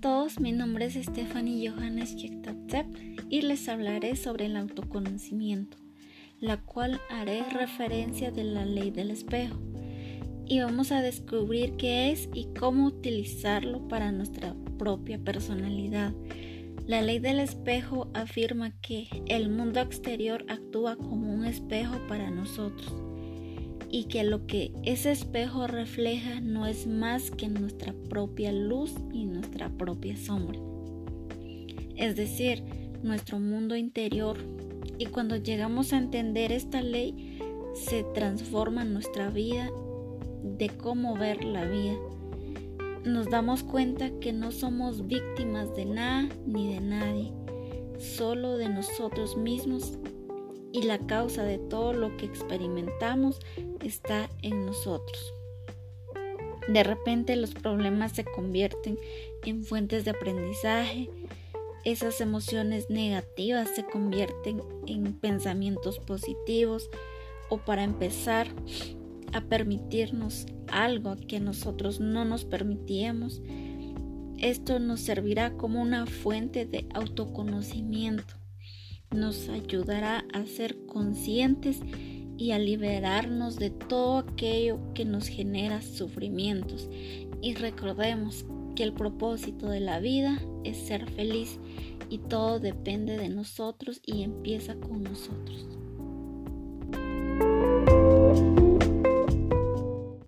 todos, mi nombre es Stephanie Johannes Yektatsep y les hablaré sobre el autoconocimiento, la cual haré referencia de la ley del espejo y vamos a descubrir qué es y cómo utilizarlo para nuestra propia personalidad. La ley del espejo afirma que el mundo exterior actúa como un espejo para nosotros y que lo que ese espejo refleja no es más que nuestra propia luz y nuestra propia sombra. Es decir, nuestro mundo interior. Y cuando llegamos a entender esta ley, se transforma nuestra vida de cómo ver la vida. Nos damos cuenta que no somos víctimas de nada ni de nadie, solo de nosotros mismos y la causa de todo lo que experimentamos está en nosotros. De repente los problemas se convierten en fuentes de aprendizaje, esas emociones negativas se convierten en pensamientos positivos o para empezar a permitirnos algo que nosotros no nos permitíamos, esto nos servirá como una fuente de autoconocimiento nos ayudará a ser conscientes y a liberarnos de todo aquello que nos genera sufrimientos. Y recordemos que el propósito de la vida es ser feliz y todo depende de nosotros y empieza con nosotros.